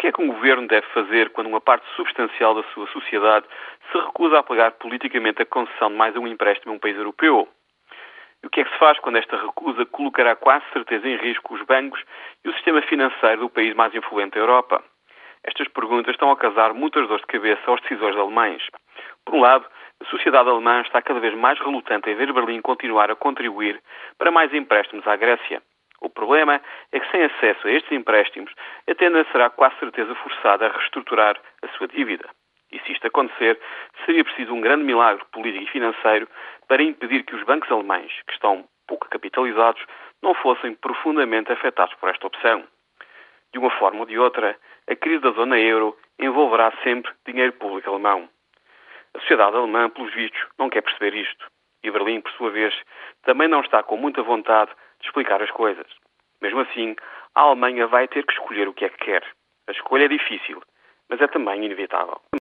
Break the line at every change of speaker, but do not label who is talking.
que é que um governo deve fazer quando uma parte substancial da sua sociedade se recusa a pagar politicamente a concessão de mais um empréstimo a um país europeu? E o que é que se faz quando esta recusa colocará quase certeza em risco os bancos e o sistema financeiro do país mais influente da Europa? Estas perguntas estão a causar muitas dores de cabeça aos decisores alemães. Por um lado, a sociedade alemã está cada vez mais relutante em ver Berlim continuar a contribuir para mais empréstimos à Grécia. O problema é que, sem acesso a estes empréstimos, a tenda será quase certeza forçada a reestruturar a sua dívida. E se isto acontecer, seria preciso um grande milagre político e financeiro para impedir que os bancos alemães, que estão pouco capitalizados, não fossem profundamente afetados por esta opção. De uma forma ou de outra, a crise da zona euro envolverá sempre dinheiro público alemão. A sociedade alemã, pelos vistos, não quer perceber isto. E Berlim, por sua vez, também não está com muita vontade de explicar as coisas. Mesmo assim, a Alemanha vai ter que escolher o que é que quer. A escolha é difícil, mas é também inevitável.